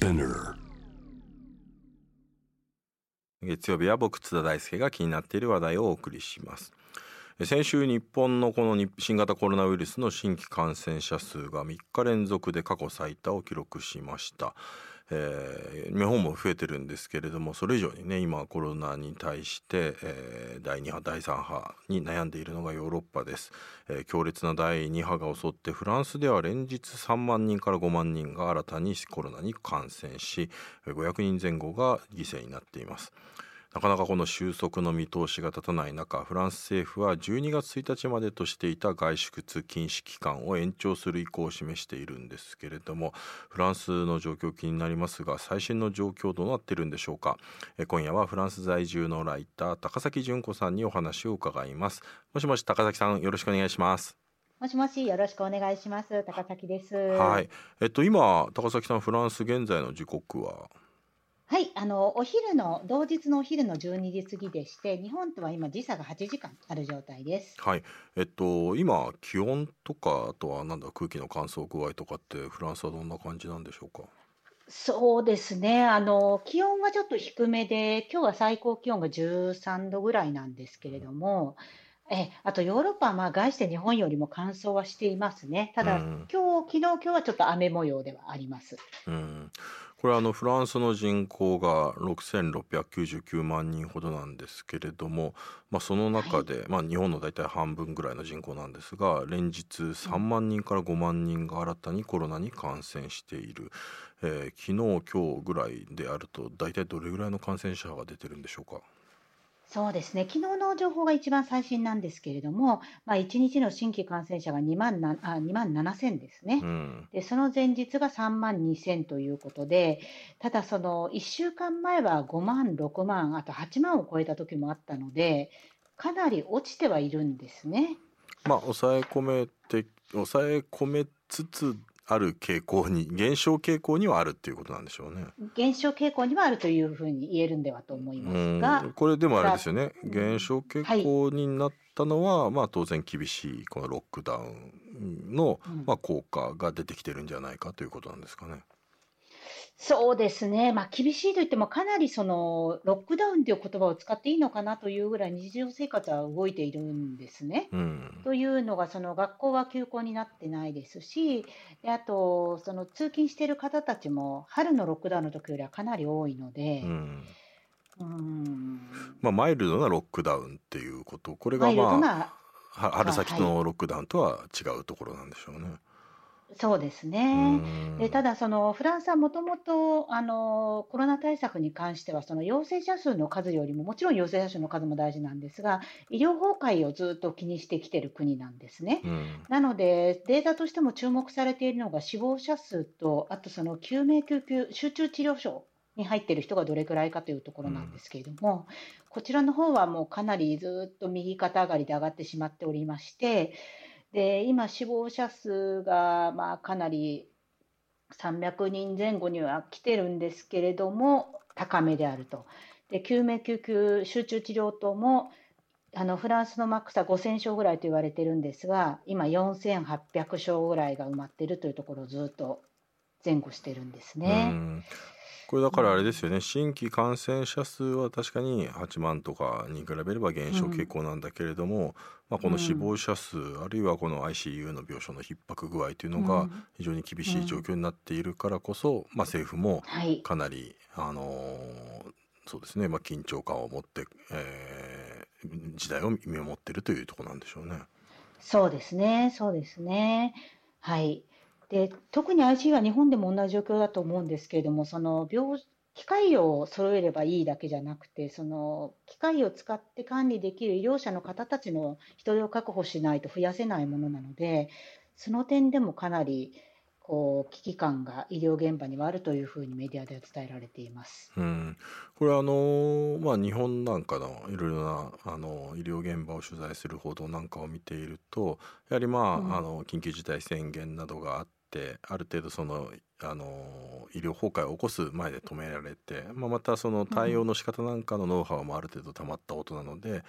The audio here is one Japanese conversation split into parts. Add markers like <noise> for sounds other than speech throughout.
Spinner 月曜日は僕津田大輔が気になっている話題をお送りします。先週日本のこの新型コロナウイルスの新規感染者数が3日連続で過去最多を記録しました。えー、日本も増えてるんですけれどもそれ以上にね今コロナに対して、えー、第2波第3波に悩んでいるのがヨーロッパです、えー、強烈な第2波が襲ってフランスでは連日3万人から5万人が新たにコロナに感染し500人前後が犠牲になっています。なかなかこの収束の見通しが立たない中フランス政府は12月1日までとしていた外出禁止期間を延長する意向を示しているんですけれどもフランスの状況気になりますが最新の状況どうなっているんでしょうか。え今夜はフランス在住のライター高崎純子さんにお話を伺います。もしもし高崎さんよろしくお願いします。もしもしよろしくお願いします。高崎です。はい。えっと今高崎さんフランス現在の時刻は？はい、あのお昼の同日のお昼の12時過ぎでして、日本とは今時差が8時間ある状態です。はい、えっと今気温とかあとはなんだ空気の乾燥具合とかってフランスはどんな感じなんでしょうか？そうですね。あの気温はちょっと低めで、今日は最高気温が13度ぐらいなんですけれども。えあとヨーロッパはまあ外して日本よりも乾燥はしていますね。ただ、うん、今日昨日今日はちょっと雨模様ではあります。うんこれあのフランスの人口が6699万人ほどなんですけれども、まあ、その中で、はい、まあ、日本の大体半分ぐらいの人口なんですが連日3万人から5万人が新たにコロナに感染している、えー、昨日今日ぐらいであると大体どれぐらいの感染者が出てるんでしょうか？そうですね、昨日の情報が一番最新なんですけれども、まあ、1日の新規感染者が2万なあ2万7000ですね、うん、で、その前日が3万2000ということで、ただ、その1週間前は5万、6万、あと8万を超えた時もあったので、かなり落ちてはいるんですね。まあ、抑え込めて抑え込めつつある傾向に減少傾向にはあるっていうことなんでしょうね。減少傾向にはあるというふうに言えるんではと思いますが、これでもあれですよね。減少傾向になったのは、はい、まあ当然厳しいこのロックダウンの、まあ効果が出てきてるんじゃないかということなんですかね。そうですね、まあ、厳しいといっても、かなりそのロックダウンという言葉を使っていいのかなというぐらい、日常生活は動いているんですね。うん、というのが、その学校は休校になってないですし、であと、その通勤している方たちも、春のロックダウンの時よりはかなり多いので。うんうんまあ、マイルドなロックダウンっていうこと、これが、まあ、春先のロックダウンとは違うところなんでしょうね。そうですね。で、ただそのフランスはもともとあのコロナ対策に関してはその陽性者数の数よりももちろん陽性者数の数も大事なんですが、医療崩壊をずっと気にしてきている国なんですね。なのでデータとしても注目されているのが死亡者数とあとその救命救急集中治療所に入っている人がどれくらいかというところなんですけれども、こちらの方はもうかなりずっと右肩上がりで上がってしまっておりまして。で今、死亡者数がまあかなり300人前後には来てるんですけれども、高めであると。で救命救急集中治療等もあのフランスのマックスは5000床ぐらいと言われてるんですが、今、4800床ぐらいが埋まっているというところをずっと前後してるんですね。これだからあれですよね、新規感染者数は確かに8万とかに比べれば減少傾向なんだけれども、まあ、この死亡者数、あるいはこの ICU の病床の逼迫具合というのが非常に厳しい状況になっているからこそ、まあ、政府もかなり、あのそうですね、まあ、緊張感を持って、えー、時代を見守っているというところなんでしょうね。そうですね、そうですね。はい。で、特に ICU は日本でも同じ状況だと思うんですけれども、その病機械を揃えればいいだけじゃなくて、その機械を使って管理できる医療者の方たちの人手を確保しないと増やせないものなので、その点でもかなりこう危機感が医療現場にはあるというふうにメディアでは伝えられています。うん、これあのまあ日本なんかのいろいろなあの医療現場を取材する報道なんかを見ていると、やはりまあ、うん、あの緊急事態宣言などがあってある程度そのあの医療崩壊を起こす前で止められて、まあ、またその対応の仕方なんかのノウハウもある程度たまったことなので、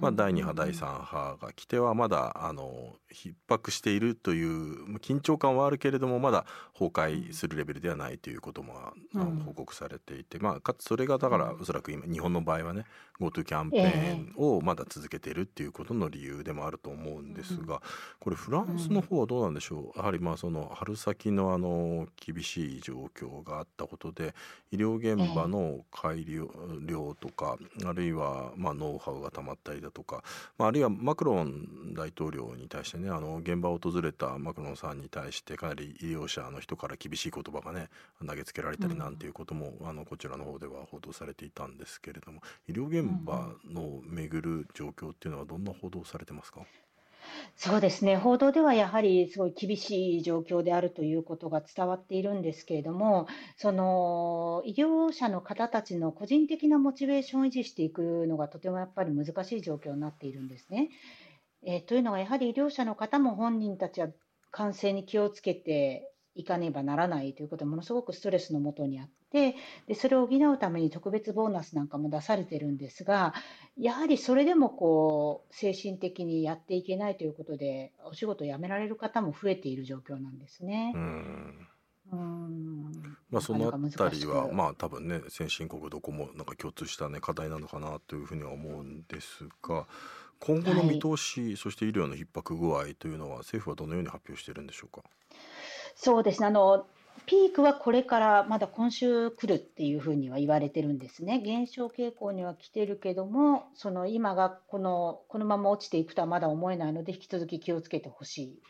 まあ、第2波第3波が来てはまだあの逼迫しているという緊張感はあるけれどもまだ崩壊するレベルではないということも、報告されていて、まあ、かつそれがだからおそらく今日本の場合はね GoTo キャンペーンをまだ続けているっていうことの理由でもあると思うんですがこれフランスの方はどうなんでしょう？やはりまあその春先のあの厳しい状況があったことで医療現場の改良とかあるいはまあノウハウがたまったりだとか、まあ、あるいはマクロン大統領に対してねあの現場を訪れたマクロンさんに対してかなり医療者の人から厳しい言葉がね投げつけられたりなんていうことも、あのこちらの方では報道されていたんですけれども医療現場の巡る状況っていうのはどんな報道されてますか？そうですね、報道ではやはりすごい厳しい状況であるということが伝わっているんですけれども、その医療者の方たちの個人的なモチベーションを維持していくのがとてもやっぱり難しい状況になっているんですね。え、というのは、やはり医療者の方も本人たちは感染に気をつけていかねばならないということでものすごくストレスのもとにあってでそれを補うために特別ボーナスなんかも出されてるんですがやはりそれでもこう精神的にやっていけないということでお仕事を辞められる方も増えている状況なんですね。うんまあ、そのあたりはまあ多分ね先進国どこもなんか共通したね課題なのかなというふうには思うんですが今後の見通し、はい、そして医療の逼迫具合というのは政府はどのように発表しているんでしょうか？そうですねあのピークはこれからまだ今週来るっていうふうには言われてるんですね。減少傾向には来てるけども、その今がこのこのまま落ちていくとはまだ思えないので、引き続き気をつけてほしい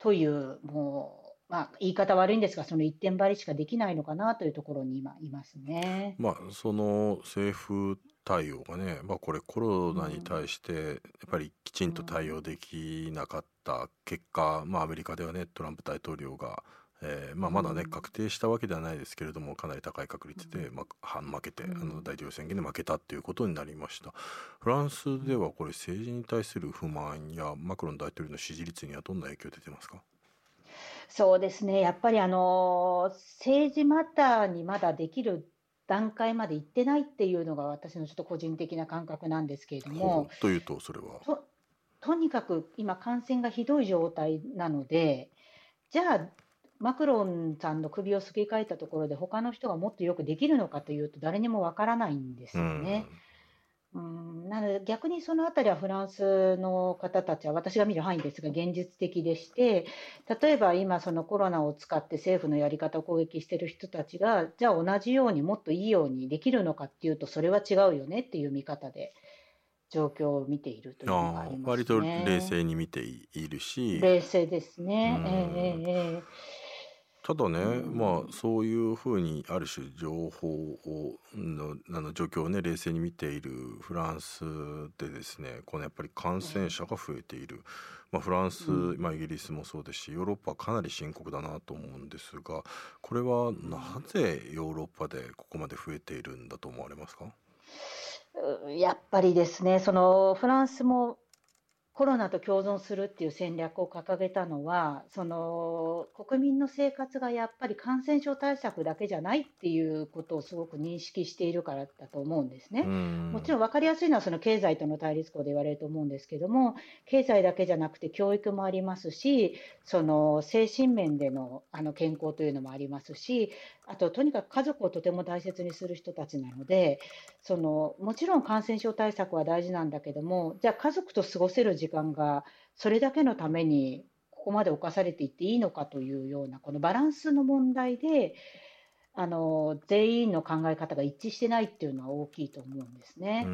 という、もう、まあ、言い方悪いんですが、その一点張りしかできないのかなというところに今いますね。まあ、その政府対応がね、まあ、これコロナに対してやっぱりきちんと対応できなかった結果、まあ、アメリカではねトランプ大統領が、えーまあ、まだね確定したわけではないですけれどもかなり高い確率で、まあ、負けてあの大統領選挙で負けたっていうことになりました。フランスではこれ政治に対する不満やマクロン大統領の支持率にはどんな影響出てますか？そうですね。やっぱりあの政治マターにまだできる段階まで行ってないっていうのが私のちょっと個人的な感覚なんですけれども。というとそれはととにかく今感染がひどい状態なのでじゃあマクロンさんの首をすり替えたところで他の人がもっとよくできるのかというと誰にもわからないんですよね。うんうんなので逆にそのあたりはフランスの方たちは私が見る範囲ですが現実的でして例えば今そのコロナを使って政府のやり方を攻撃している人たちがじゃあ同じようにもっといいようにできるのかっていうとそれは違うよねっていう見方で状況を見ているというのがありますね。割と冷静に見ているし冷静ですね。えー、えーただね、まあそういうふうにある種情報をのあの状況をね冷静に見ているフランスでですねこのやっぱり感染者が増えている、まあ、フランス、まあ、イギリスもそうですしヨーロッパはかなり深刻だなと思うんですがこれはなぜヨーロッパでここまで増えているんだと思われますか？やっぱりですねそのフランスもコロナと共存するっていう戦略を掲げたのは、その国民の生活がやっぱり感染症対策だけじゃないっていうことをすごく認識しているからだと思うんですね。もちろん分かりやすいのはその経済との対立校で言われると思うんですけども、経済だけじゃなくて教育もありますし、その精神面でのあの健康というのもありますし、あととにかく家族をとても大切にする人たちなので、そのもちろん感染症対策は大事なんだけども、じゃあ家族と過ごせる時間がそれだけのためにここまで侵されていっていいのかというようなこのバランスの問題であの全員の考え方が一致してないっていうのは大きいと思うんですね。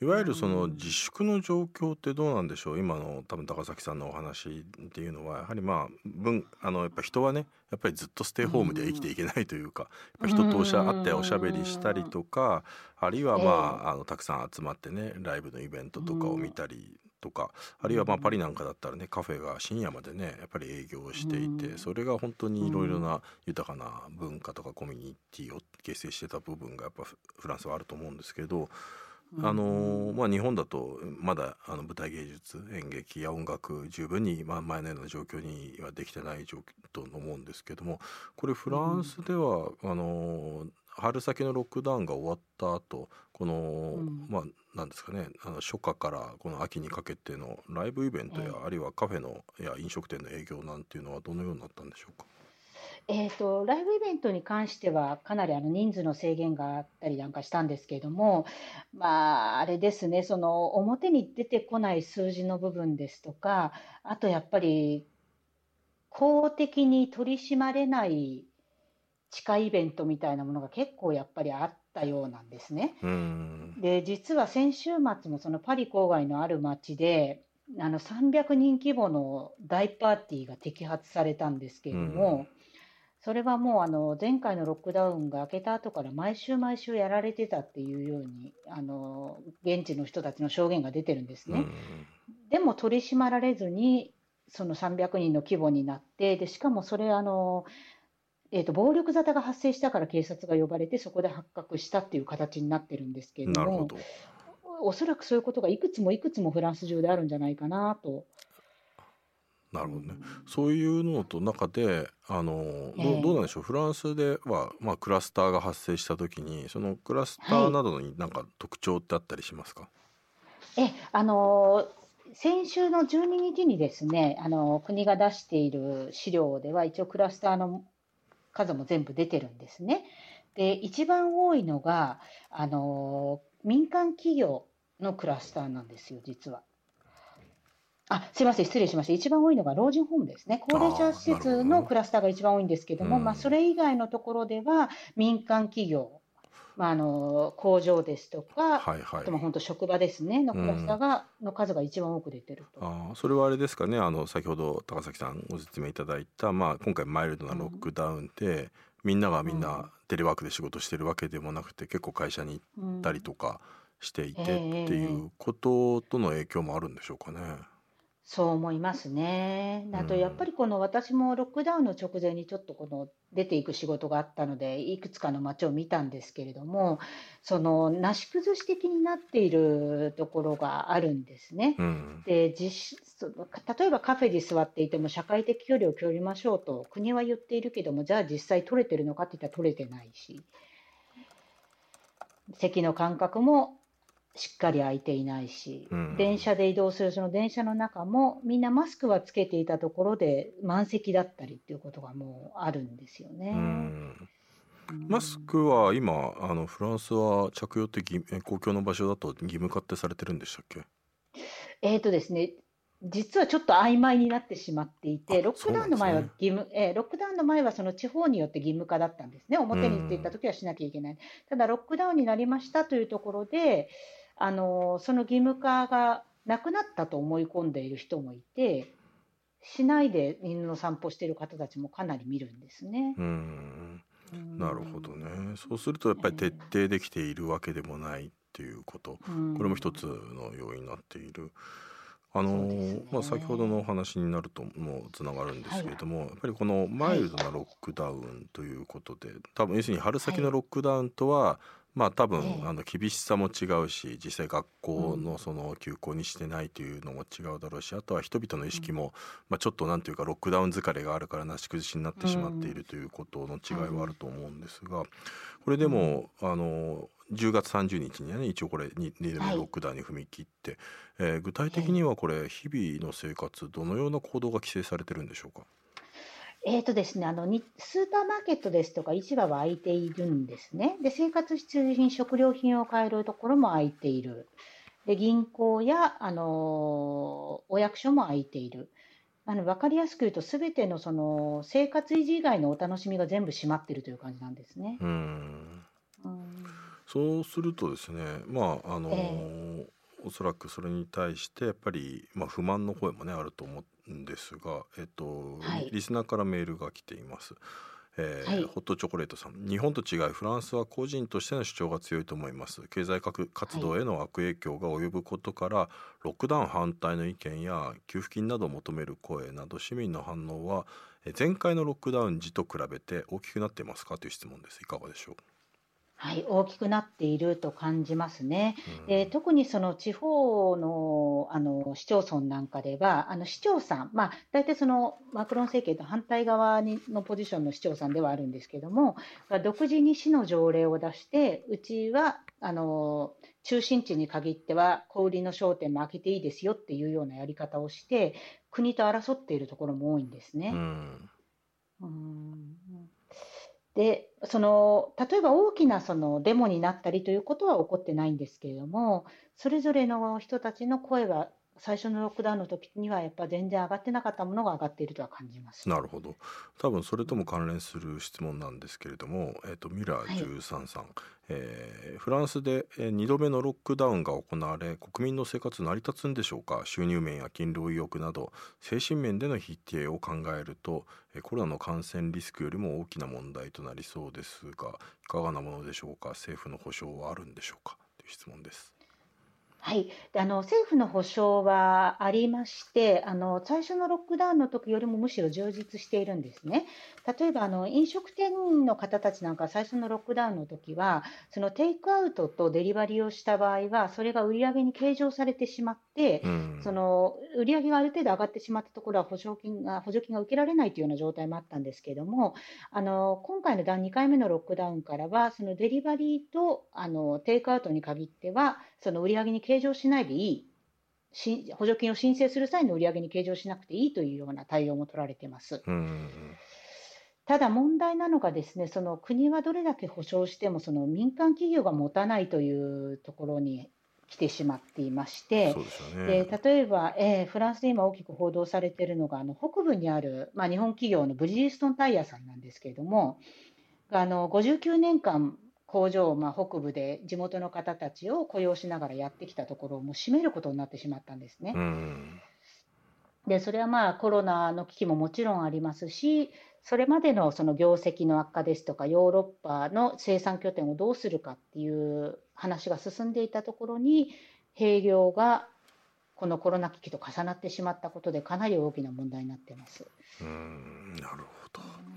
いわゆるその自粛の状況ってどうなんでしょう、今の多分高崎さんのお話っていうのはやはりまあ分あのやっぱ人はねやっぱりずっとステイホームで生きていけないというか、やっぱ人とおしゃ会っておしゃべりしたりとか、あるいはまあ,、あのたくさん集まってねライブのイベントとかを見たりとかあるいはまあパリなんかだったらねカフェが深夜までねやっぱり営業していてそれが本当にいろいろな豊かな文化とかコミュニティを形成してた部分がやっぱフランスはあると思うんですけどあのまあ、日本だとまだあの舞台芸術演劇や音楽十分に、まあ、前のような状況にはできてない状況と思うんですけどもこれフランスでは、うん、あの春先のロックダウンが終わった後この、うん、まあなんですかねあの初夏からこの秋にかけてのライブイベントや、あるいはカフェのや飲食店の営業なんていうのはどのようになったんでしょうか？えーと、ライブイベントに関しては、かなりあの人数の制限があったりなんかしたんですけれども、まあ、あれですね、その表に出てこない数字の部分ですとか、あとやっぱり、公的に取り締まれない地下イベントみたいなものが結構やっぱりあったようなんですね。で、実は先週末もそのパリ郊外のある町で、あの300人規模の大パーティーが摘発されたんですけれども、それはもうあの前回のロックダウンが明けた後から毎週毎週やられてたっていうようにあの現地の人たちの証言が出てるんですね。でも取り締まられずにその300人の規模になってでしかもそれあの、えーと、暴力沙汰が発生したから警察が呼ばれてそこで発覚したっていう形になってるんですけれどもおそらくそういうことがいくつもいくつもフランス中であるんじゃないかなと。なるほどね。そういうのと中であの、えー、どうなんでしょう。フランスでは、まあ、クラスターが発生した時にそのクラスターなどになんか特徴ってあったりしますか、はい、えあの先週の12日にですねあの国が出している資料では一応クラスターの数も全部出てるんですね。で一番多いのがあの民間企業のクラスターなんですよ実は。あすみません、失礼しました。一番多いのが老人ホームですね。高齢者施設のクラスターが一番多いんですけども、まあ、それ以外のところでは、民間企業、まあ、あの工場ですとか、はいはい、あとも本当職場ですねのクラスターが、の数が一番多く出てると。あそれはあれですかねあの先ほど高崎さんご説明いただいた、まあ、今回マイルドなロックダウンで、うん、みんながみんなテレワークで仕事してるわけでもなくて結構会社に行ったりとかしていて、っていうこととの影響もあるんでしょうかね。そう思いますね。あとやっぱりこの私もロックダウンの直前にちょっとこの出ていく仕事があったので、いくつかの街を見たんですけれども、そのなし崩し的になっているところがあるんですね。うん。で、実例えばカフェで座っていても社会的距離を取りましょうと国は言っているけども、じゃあ実際取れてるのかって言ったら取れてないし、席の間隔もしっかり開いていないし、うん、電車で移動するその電車の中もみんなマスクはつけていたところで満席だったりっていうことがもうあるんですよね。うん、マスクは今あのフランスは着用って公共の場所だと義務化ってされてるんでしたっけ？えっ、ー、とですね実はちょっと曖昧になってしまっていて、ロックダウンの前は義務、ねえー、ロックダウンの前はその地方によって義務化だったんですね。表に出た時はしなきゃいけない。ただロックダウンになりましたというところで、あのその義務化がなくなったと思い込んでいる人もいてしないで犬の散歩している方たちもかなり見るんですね。うん。なるほどね。そうするとやっぱり徹底できているわけでもないっていうこと、これも一つの要因になっている。あの、ね、まあ、先ほどのお話になるともつながるんですけれども、はい、やっぱりこのマイルドなロックダウンということで、多分要するに春先のロックダウンとは、まあ多分、ええ、あの厳しさも違うし実際学校のその休校にしてないというのも違うだろうし、うん、あとは人々の意識も、まあ、ちょっとなんていうかロックダウン疲れがあるからなし崩しになってしまっているということの違いはあると思うんですがこれでも、うん、あの10月30日にはね一応これ 2, 2度目ロックダウンに踏み切って、はい、えー、具体的にはこれ日々の生活どのような行動が規制されてるんでしょうか？えーとですね、あのにスーパーマーケットですとか市場は開いているんですね。で、生活必需品、食料品を買えるところも開いている。で、銀行や、あのお役所も開いている。あの分かりやすく言うと、すべてのその生活維持以外のお楽しみが全部閉まっているという感じなんですね。うんうんそうするとですね、まああのえー、おそらくそれに対してやっぱり、まあ、不満の声もねあると思んですが、えっと、はい、リスナーからメールが来ています。えー、はい、ホットチョコレートさん。日本と違いフランスは個人としての主張が強いと思います。経済活動への悪影響が及ぶことから、はい、ロックダウン反対の意見や給付金などを求める声など市民の反応は前回のロックダウン時と比べて大きくなっていますか？という質問です。いかがでしょう？はい、大きくなっていると感じますね。で特にその地方のあの市町村なんかでは、あの市長さん、まあ、大体そのマクロン政権と反対側にのポジションの市長さんではあるんですけども、独自に市の条例を出して、うちはあの中心地に限っては小売りの商店も開けていいですよっていうようなやり方をして、国と争っているところも多いんですね。うんうんでその例えば大きなそのデモになったりということは起こってないんですけれども、それぞれの人たちの声が最初のロックダウンの時にはやっぱ全然上がってなかったものが上がっているとは感じます。なるほど。多分それとも関連する質問なんですけれども、えっ、ー、とミラー13さん、はい、えー、フランスで2度目のロックダウンが行われ、国民の生活成り立つんでしょうか？収入面や勤労意欲など精神面での否定を考えると、コロナの感染リスクよりも大きな問題となりそうですが、いかがなものでしょうか？政府の保障はあるんでしょうか？という質問です。はい、であの政府の保障はありまして、あの最初のロックダウンの時よりもむしろ充実しているんですね。例えばあの飲食店の方たちなんか最初のロックダウンの時は、そのテイクアウトとデリバリーをした場合は、それが売り上げに計上されてしまって、うん、その売り上げがある程度上がってしまったところは補助金が補助金が受けられないというような状態もあったんですけれども、あの今回の第2回目のロックダウンからは、そのデリバリーとあのテイクアウトに限っては、その売り上げに計上しないでいい、補助金を申請する際の売り上げに計上しなくていいというような対応も取られています。ただ問題なのがですね、その国はどれだけ保証してもその民間企業が持たないというところに来てしまっていまして、で、ね、例えば、えー、フランスで今大きく報道されているのがあの北部にある、まあ、日本企業のブリヂストンタイヤさんなんですけれども、あの59年間工場をまあ北部で地元の方たちを雇用しながらやってきたところをもう閉めることになってしまったんですね。でそれはまあコロナの危機ももちろんありますしそれまでのその業績の悪化ですとかヨーロッパの生産拠点をどうするかっていう話が進んでいたところに閉業がこのコロナ危機と重なってしまったことでかなり大きな問題になってます。うんなるほど。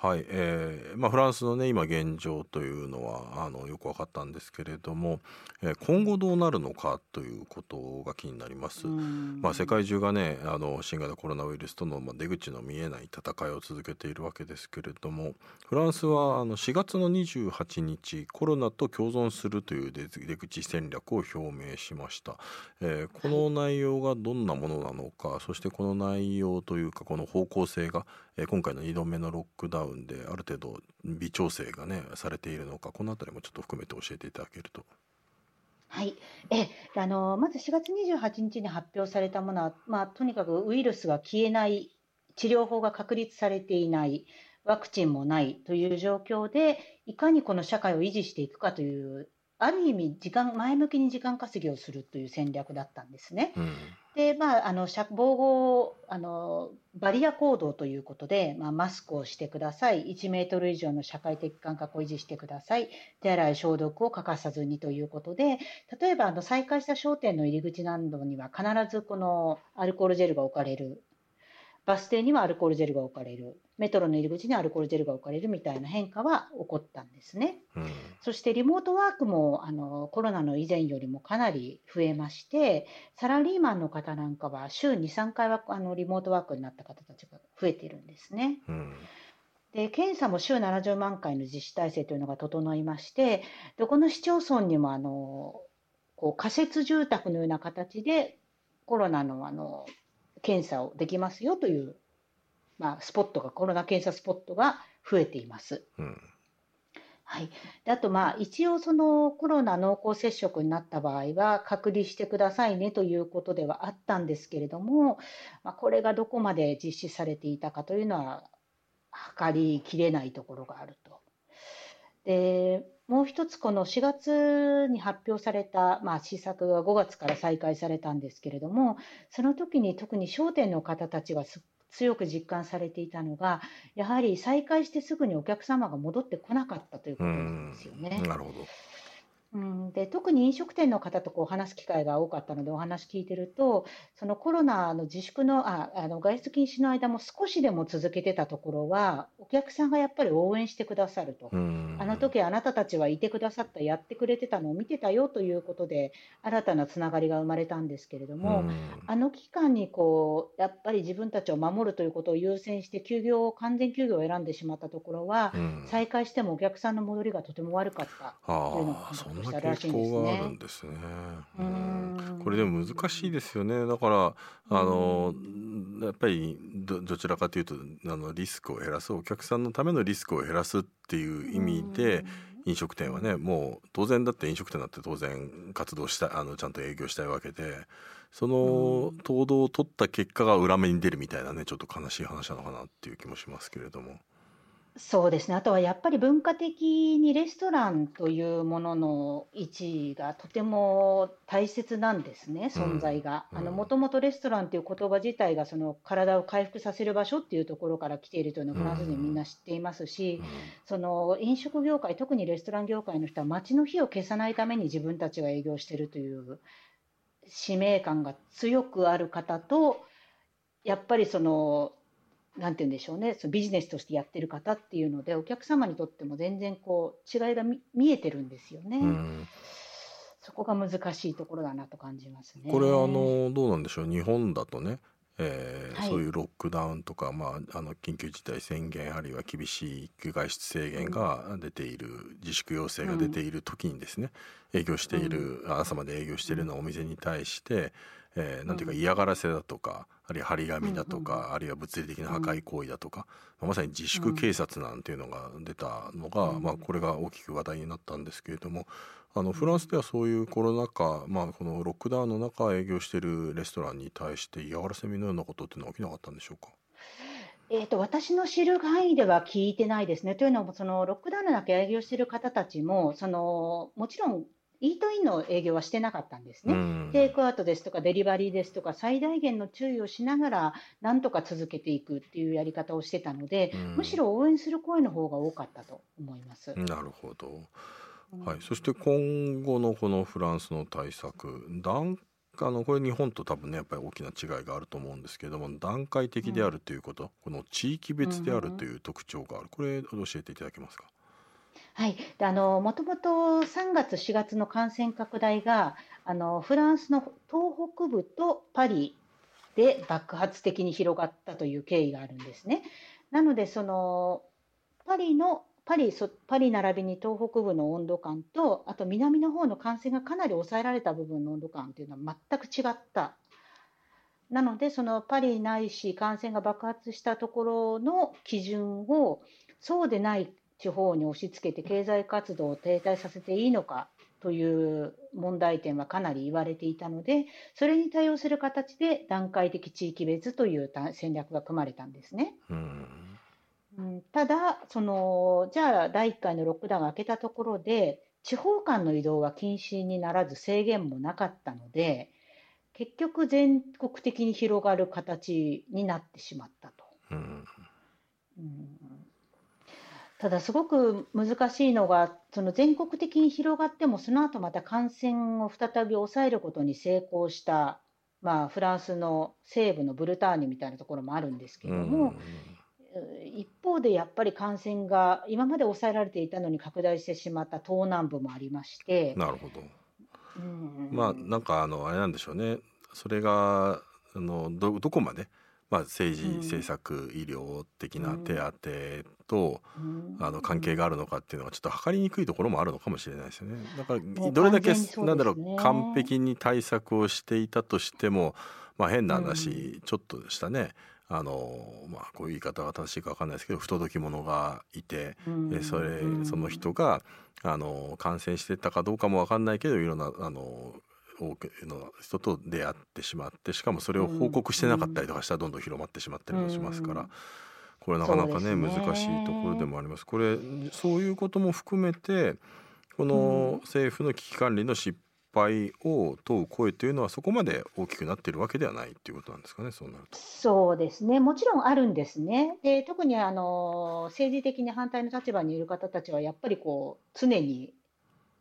はい、えーまあ、フランスのね今現状というのはあのよく分かったんですけれども、えー、今後どうなるのかということが気になります。まあ、世界中がねあの新型コロナウイルスとの、まあ、出口の見えない戦いを続けているわけですけれどもフランスはあの4月の28日コロナと共存するという出口戦略を表明しました、えー、この内容がどんなものなのかそしてこの内容というかこの方向性が、え、今回の2度目のロックダウンである程度微調整がねされているのかこの辺りもちょっと含めて教えていただけると。はい、えあのまず4月28日に発表されたものは、まあ、とにかくウイルスが消えない、治療法が確立されていない、ワクチンもないという状況で、いかにこの社会を維持していくかというある意味時間前向きに時間稼ぎをするという戦略だったんですね。うん、でまああの防護あのバリア行動ということで、まあ、マスクをしてください。1メートル以上の社会的間隔を維持してください。手洗い消毒を欠かさずにということで例えばあの再開した商店の入り口などには必ずこのアルコールジェルが置かれるバス停にはアルコールジェルが置かれるメトロの入り口にアルコールジェルが置かれるみたいな変化は起こったんですね。うん、そしてリモートワークもあのコロナの以前よりもかなり増えましてサラリーマンの方なんかは週2、3回はあのリモートワークになった方たちが増えているんですね。うんで検査も週70万回の実施体制というのが整いましてどこの市町村にもあのこう仮設住宅のような形でコロナのあの検査をできますよという、まあ、スポットが、コロナ検査スポットが増えています。うんはい、であと、まあ、一応そのコロナ濃厚接触になった場合は隔離してくださいねということではあったんですけれども、まあ、これがどこまで実施されていたかというのは測りきれないところがあると。でもう一つ、この4月に発表された、まあ、施策が5月から再開されたんですけれども、その時に特に商店の方たちが強く実感されていたのが、やはり再開してすぐにお客様が戻ってこなかったということなんですよね。なるほど。うん、で特に飲食店の方とこう話す機会が多かったのでお話聞いてるとそのコロナの自粛のああの外出禁止の間も少しでも続けてたところはお客さんがやっぱり応援してくださると。あの時あなたたちはいてくださった、やってくれてたのを見てたよということで、新たなつながりが生まれたんですけれども、あの期間にこうやっぱり自分たちを守るということを優先して、休業を、完全休業を選んでしまったところは、再開してもお客さんの戻りがとても悪かったというのがそんな傾向があるんですね。これでも難しいですよね。だからあのやっぱりどどちらかというとあのリスクを減らすお客さんのためのリスクを減らすっていう意味で飲食店はねもう当然だって飲食店だって当然活動したあのちゃんと営業したいわけでその行動を取った結果が裏目に出るみたいなねちょっと悲しい話なのかなっていう気もしますけれども。そうですね。あとはやっぱり文化的にレストランというものの位置がとても大切なんですね、存在が。あの、もともとレストランという言葉自体がその体を回復させる場所っていうところから来ているというのをフランス人みんな知っていますし、その飲食業界、特にレストラン業界の人は街の火を消さないために自分たちが営業しているという使命感が強くある方と、やっぱりそのなんて言うんでしょうね、そのビジネスとしてやってる方っていうので、お客様にとっても全然こう違いが見えてるんですよね。そこが難しいところだなと感じますね。これあのどうなんでしょう。日本だとね、えーはい、そういうロックダウンとか、まあ、あの緊急事態宣言あるいは厳しい外出制限が出ている、うん、自粛要請が出ている時にですね、営業している、うん、朝まで営業しているのお店に対して、えー、なんていうか嫌がらせだとか、あるいは張り紙だとか、あるいは物理的な破壊行為だとか、まさに自粛警察なんていうのが出たのが、まあ、これが大きく話題になったんですけれどもあのフランスではそういうコロナ禍、まあ、このロックダウンの中営業しているレストランに対して嫌がらせのようなことっていうのは起きなかったんでしょうか？えーと、私の知る範囲では聞いてないですね。というのも、そのロックダウンの中営業している方たちも、そのもちろんイートインの営業はしてなかったんですね、うん、テイクアウトですとかデリバリーですとか最大限の注意をしながらなんとか続けていくっていうやり方をしてたので、うん、むしろ応援する声の方が多かったと思います。なるほど、はい、そして今後のこのフランスの対策段あのこれ日本と多分ねやっぱり大きな違いがあると思うんですけれども段階的であるということ、この地域別であるという特徴がある、これ教えていただけますか？はい、であのもともと3月、4月の感染拡大があのフランスの東北部とパリで爆発的に広がったという経緯があるんですね。なのでそのパリのパリパリ並びに東北部の温度感とあと南の方の感染がかなり抑えられた部分の温度感というのは全く違った。なのでそのパリないし感染が爆発したところの基準をそうでない地方に押し付けて経済活動を停滞させていいのかという問題点はかなり言われていたので、それに対応する形で段階的地域別という戦略が組まれたんですね。うんただその、じゃあ第1回のロックダウンが明けたところで、地方間の移動は禁止にならず制限もなかったので、結局全国的に広がる形になってしまったと。うん、うんただすごく難しいのが、その全国的に広がっても、その後また感染を再び抑えることに成功した、まあ、フランスの西部のブルターニュみたいなところもあるんですけれども、一方でやっぱり感染が今まで抑えられていたのに拡大してしまった東南部もありまして。なるほど。うん、まあなんかあのあれなんでしょうね。それがあのどどこまでまあ、政治、政策、医療的な手当と、あの関係があるのかっていうのはちょっと測りにくいところもあるのかもしれないですよね。だからどれだけ、なんだろう完璧に対策をしていたとしても、まあ、変な話、ちょっとしたねあのまあこういう言い方が正しいか分かんないですけど不届き者がいて、うそれその人があの感染してたかどうかも分かんないけどいろんなあの多くの人と出会ってしまってしかもそれを報告してなかったりとかしたらどんどん広まってしまったりもしますから。これなかなかね、ね、難しいところでもあります。これそういうことも含めてこの政府の危機管理の失敗を問う声というのはそこまで大きくなっているわけではないということなんですかね、そうなると。そうですね、もちろんあるんですね。で特にあの政治的に反対の立場にいる方たちはやっぱりこう常に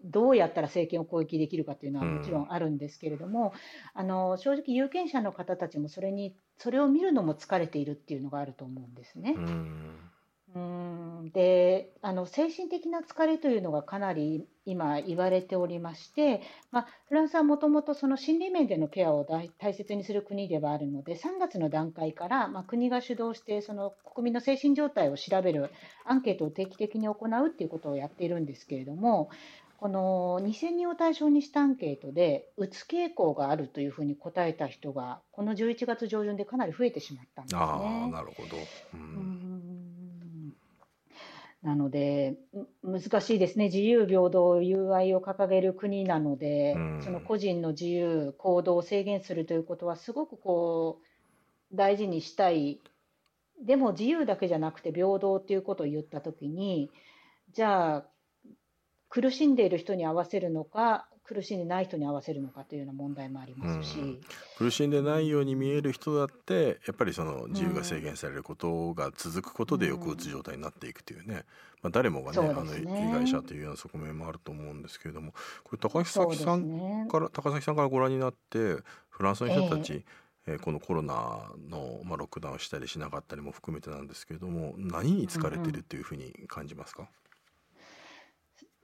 どうやったら政権を攻撃できるかというのはもちろんあるんですけれども、うん、あの正直、有権者の方たちもそれにそれを見るのも疲れているっていうのがあると思うんですね。うん。ん、であの精神的な疲れというのがかなり今言われておりまして、まあ、フランスはもともとその心理面でのケアを大大切にする国ではあるので3月の段階から、まあ、国が主導してその国民の精神状態を調べるアンケートを定期的に行うっていうことをやっているんですけれどもこの2000人を対象にしたアンケートでうつ傾向があるというふうに答えた人がこの11月上旬でかなり増えてしまったんですね。あなるほど、うん。なので、難しいですね、自由、平等、友愛を掲げる国なので、うん、その個人の自由、行動を制限するということは、すごくこう大事にしたい、でも自由だけじゃなくて平等ということを言ったときに、じゃあ、苦しんでいる人に合わせるのか、苦しんでない人に合わせるのかというような問題もありますし、うん、苦しんでないように見える人だってやっぱりその自由が制限されることが続くことで抑うつ状態になっていくというね、まあ、誰もがね、ね、あの被害者というような側面もあると思うんですけれどもこれ高崎さんから、ね、高崎さんからご覧になってフランスの人たち、えこのコロナの、まあ、ロックダウンしたりしなかったりも含めてなんですけれども何に疲れてるっていうふうに感じますか、うん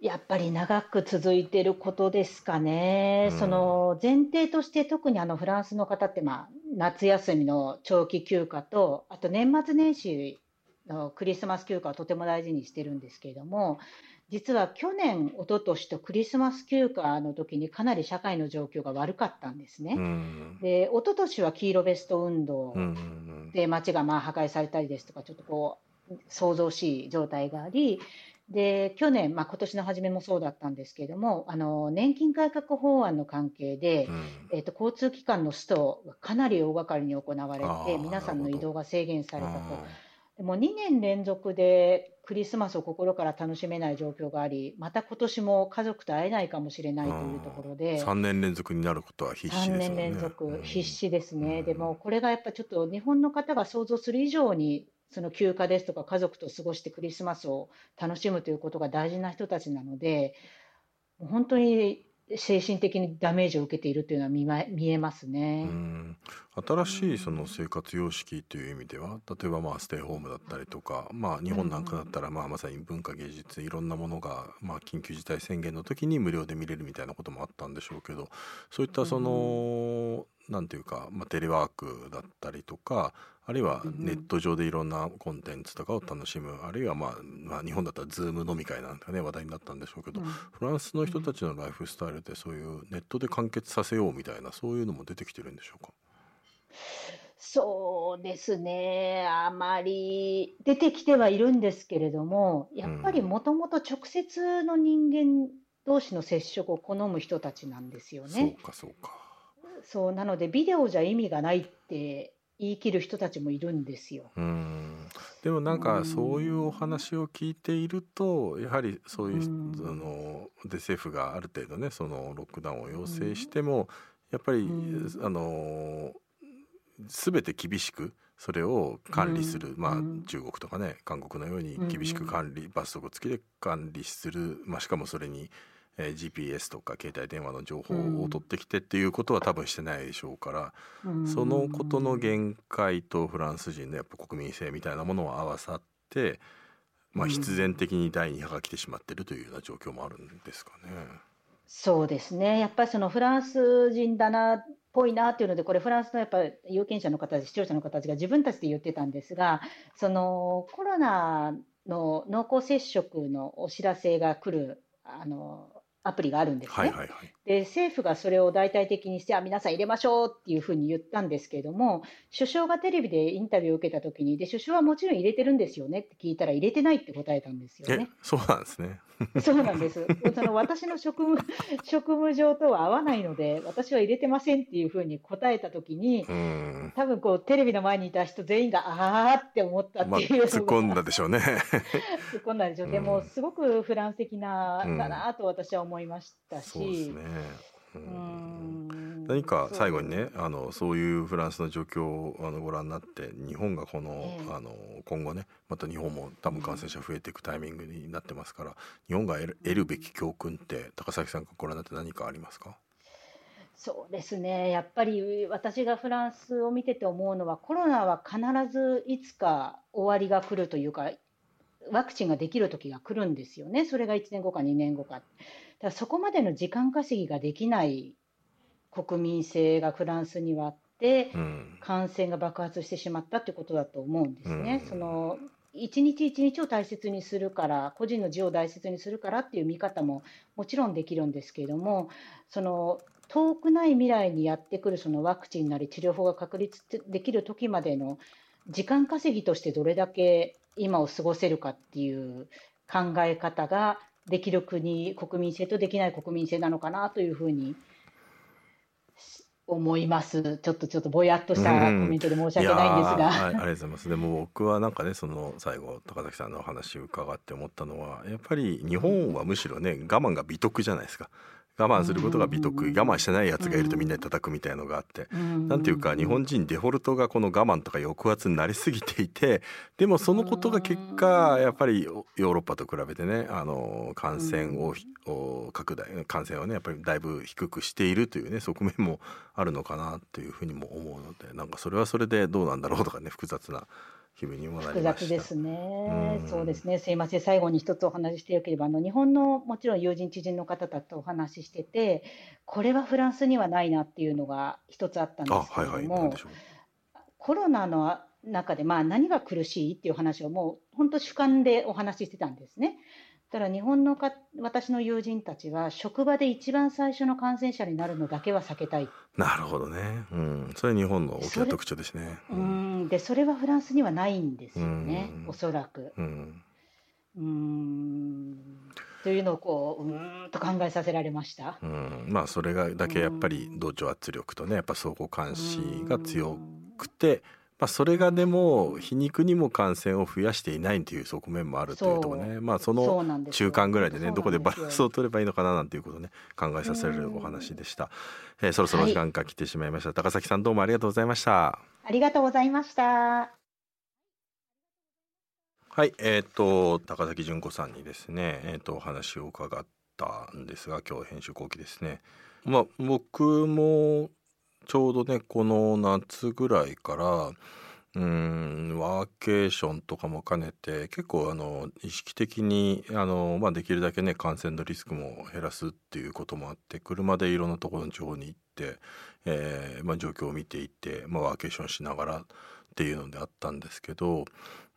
やっぱり長く続いていることですかね、うん、その前提として特にあのフランスの方って、まあ、夏休みの長期休暇とあと年末年始のクリスマス休暇をとても大事にしてるんですけれども実は去年、一昨年とクリスマス休暇の時にかなり社会の状況が悪かったんですね。うん、で一昨年は黄色ベスト運動で街がまあ破壊されたりですとかちょっとこう想像しい状態がありで去年、まあ今年の初めもそうだったんですけれども、あの年金改革法案の関係で、うん、えーと、交通機関のストがかなり大掛かりに行われて、皆さんの移動が制限されたと。でも2年連続でクリスマスを心から楽しめない状況があり、また今年も家族と会えないかもしれないというところで、3年連続になることは必死ですね。3年連続、必死ですね、うん、でもこれがやっぱちょっと日本の方が想像する以上にその休暇ですとか家族と過ごしてクリスマスを楽しむということが大事な人たちなので本当に精神的にダメージを受けているというのは見,、ま、見えますね。新しいその生活様式という意味では例えばまあステイホームだったりとか、まあ、日本なんかだったらまあまさに文化芸術いろんなものがまあ緊急事態宣言の時に無料で見れるみたいなこともあったんでしょうけどそういったそのなんていうか、まあ、テレワークだったりとかあるいはネット上でいろんなコンテンツとかを楽しむ、あるいは、まあ、まあ日本だったらズーム飲み会なんかね話題になったんでしょうけど、うん、フランスの人たちのライフスタイルってそういうネットで完結させようみたいなそういうのも出てきてるんでしょうか？そうですね、あまり出てきてはいるんですけれども、やっぱりもともと直接の人間同士の接触を好む人たちなんですよね。そうかそうか。そうなのでビデオじゃ意味がないって言い切る人たちもいるんですよ。うん。でもなんかそういうお話を聞いているとやはりそういう、うあので政府がある程度ねそのロックダウンを要請しても、やっぱり、あの全て厳しくそれを管理する、まあ中国とかね韓国のように厳しく管理、罰則付きで管理する、まあ、しかもそれにえー、GPS とか携帯電話の情報を取ってきてっていうことは多分してないでしょうから、うん、そのことの限界とフランス人のやっぱ国民性みたいなものを合わさって、まあ、必然的に第2波が来てしまってるというような状況もあるんですかね。そうですね。やっぱりそのフランス人だなっぽいなっていうので、これ、フランスのやっぱ有権者の方、視聴者の方たちが自分たちで言ってたんですが、そのコロナの濃厚接触のお知らせが来るあのアプリがあるんですね。はいはいはい、で政府がそれを大々的にしてあ皆さん入れましょうっていうふうに言ったんですけれども首相がテレビでインタビューを受けた時にで首相はもちろん入れてるんですよねって聞いたら入れてないって答えたんですよね。そうなんですね。<laughs> そうなんです。その私の職務 <laughs> 職務上とは合わないので私は入れてませんっていうふうに答えた時に多分こうテレビの前にいた人全員がああって思ったっていう、まあ、突っ込んだでしょうね。<laughs> 突っ込んだでしょう。でもすごくフランス的なだなと私は思いましたし。そうですね。うん。何か最後にねあのそういうフランスの状況をあのご覧になって日本がこのえあの今後ねまた日本も多分感染者増えていくタイミングになってますから日本が得る得るべき教訓って高崎さんがご覧になって何かありますか？そうですね、やっぱり私がフランスを見てて思うのは、コロナは必ずいつか終わりが来るというか、ワクチンができる時が来るんですよね、それが1年後か2年後か。だそこまでの時間稼ぎができない国民性がフランスにはあって、うん、感染が爆発してしまったということだと思うんですね。うん、その一日一日を大切にするから個人の自由を大切にするからっていう見方ももちろんできるんですけれどもその遠くない未来にやってくるそのワクチンなり治療法が確立できる時までの時間稼ぎとしてどれだけ今を過ごせるかっていう考え方ができる国国民性とできない国民性なのかなというふうに思います。ちょっとちょっとぼやっとしたコメントで申し訳ないんですが。ありがとうございます。でも僕はなんかねその最後高崎さんのお話を伺って思ったのはやっぱり日本はむしろね我慢が美徳じゃないですか。我慢することが美徳我慢してないやつがいるとみんなで叩くみたいのがあってなんていうか日本人デフォルトがこの我慢とか抑圧になりすぎていてでもそのことが結果やっぱりヨーロッパと比べてねあの感染を拡大感染をねやっぱりだいぶ低くしているというね側面もあるのかなというふうにも思うのでなんかそれはそれでどうなんだろうとかね複雑な気分にも複雑ですね、うん、そうですね、すいません、最後に一つお話ししてよければ、あの日本のもちろん友人、知人の方とお話ししてて、これはフランスにはないなっていうのが一つあったんですけれども、はいはい、コロナの中で、まあ、何が苦しいっていう話をもう本当主観でお話ししてたんですね。ただ日本のか私の友人たちは職場で一番最初の感染者になるのだけは避けたい。なるほどね。うん、それ日本の大きな特徴ですね。うん、でそれはフランスにはないんですよね。おそらく。うん。うんというのをこううんと考えさせられました。うん、まあそれがだけやっぱり同調圧力とねやっぱ相互監視が強くて。まあ、それがでも皮肉にも感染を増やしていないという側面もあるというところねまあその中間ぐらいでねどこでバランスを取ればいいのかななんていうことをね考えさせるお話でした、えー、そろそろ時間が来てしまいました、はい、高崎さんどうもありがとうございました。ありがとうございました。はいえっ、ー、と高崎純子さんにですねえっ、ー、とお話を伺ったんですが今日編集後期ですね。まあ僕もちょうどねこの夏ぐらいからうんワーケーションとかも兼ねて結構あの意識的にあの、まあ、できるだけね感染のリスクも減らすっていうこともあって車でいろんなところの地方に行って、えーまあ、状況を見ていって、まあ、ワーケーションしながらっていうのであったんですけど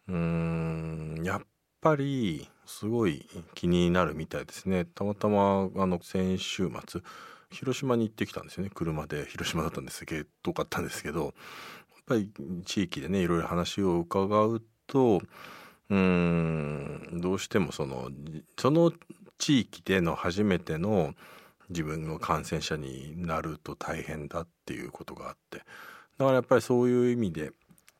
うんやっぱりすごい気になるみたいですね。たまたまあの先週末広島に行ってきたんですよね。車で。広島だったんですけど遠かったんですけどやっぱり地域でねいろいろ話を伺うとうんどうしてもそのその地域での初めての自分の感染者になると大変だっていうことがあって。だからやっぱりそういう意味で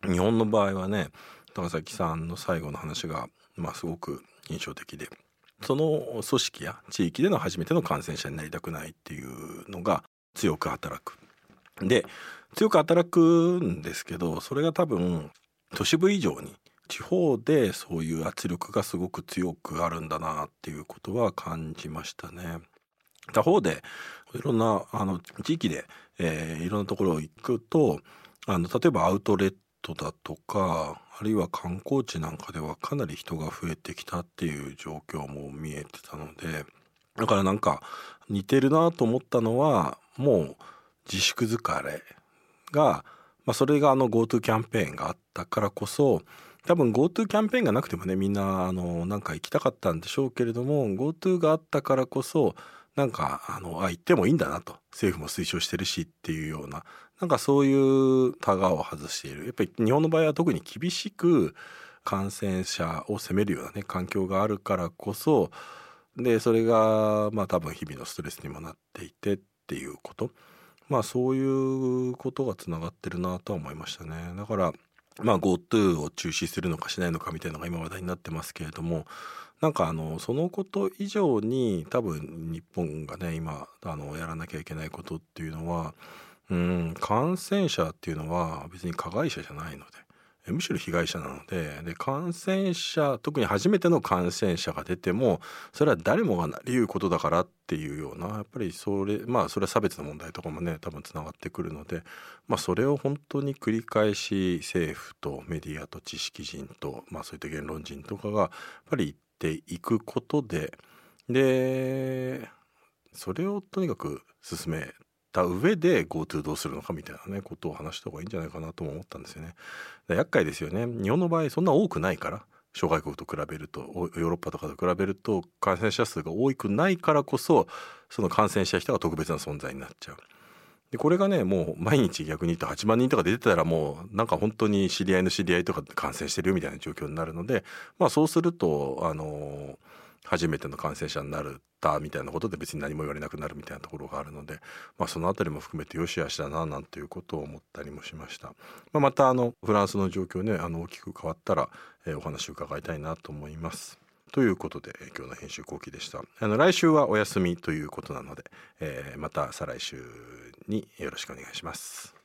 日本の場合はね高崎さんの最後の話が、まあ、すごく印象的で。その組織や地域での初めての感染者になりたくないっていうのが強く働く。で強く働くんですけどそれが多分都市部以上に地方でそういう圧力がすごく強くあるんだなっていうことは感じましたね。他方でいろんなあの地域で、えー、いろんなところ行くとあの例えばアウトレットだとかあるいは観光地なんかではかなり人が増えてきたっていう状況も見えてたのでだからなんか似てるなと思ったのはもう自粛疲れが、まあ、それがあの GoTo キャンペーンがあったからこそ多分 GoTo キャンペーンがなくてもねみんなあのなんか行きたかったんでしょうけれども GoTo があったからこそなんかあのあ行ってもいいんだなと。政府も推奨してるしっていうようななんかそういうタガを外している。やっぱり日本の場合は特に厳しく感染者を責めるようなね環境があるからこそでそれがまあ多分日々のストレスにもなっていてっていうこと。まあそういうことがつながってるなとは思いましたね。だからまあ GoTo を中止するのかしないのかみたいなのが今話題になってますけれどもなんかあのそのこと以上に多分日本がね今あのやらなきゃいけないことっていうのはうん。感染者っていうのは別に加害者じゃないので、むしろ被害者なので。で感染者特に初めての感染者が出てもそれは誰もがなりうことだからっていうようなやっぱりそれまあそれは差別の問題とかもね多分つながってくるので、まあ、それを本当に繰り返し政府とメディアと知識人と、まあ、そういった言論人とかがやっぱり言っていくことででそれをとにかく進めた上で GoTo どうするのかみたいなねことを話した方がいいんじゃないかなとも思ったんですよね。厄介ですよね日本の場合そんな多くないから諸外国と比べるとヨーロッパとかと比べると感染者数が多くないからこそその感染した人が特別な存在になっちゃう。でこれがねもう毎日逆に言うと8万人とか出てたらもうなんか本当に知り合いの知り合いとか感染してるみたいな状況になるのでまあそうするとあの初めての感染者になったみたいなことで別に何も言われなくなるみたいなところがあるので、まあ、その辺りも含めてよしあしだななんていうことを思ったりもしました、まあ、またあのフランスの状況ねあの大きく変わったら、えー、お話を伺いたいなと思います。ということで今日の編集後期でした。あの来週はお休みということなので、えー、また再来週によろしくお願いします。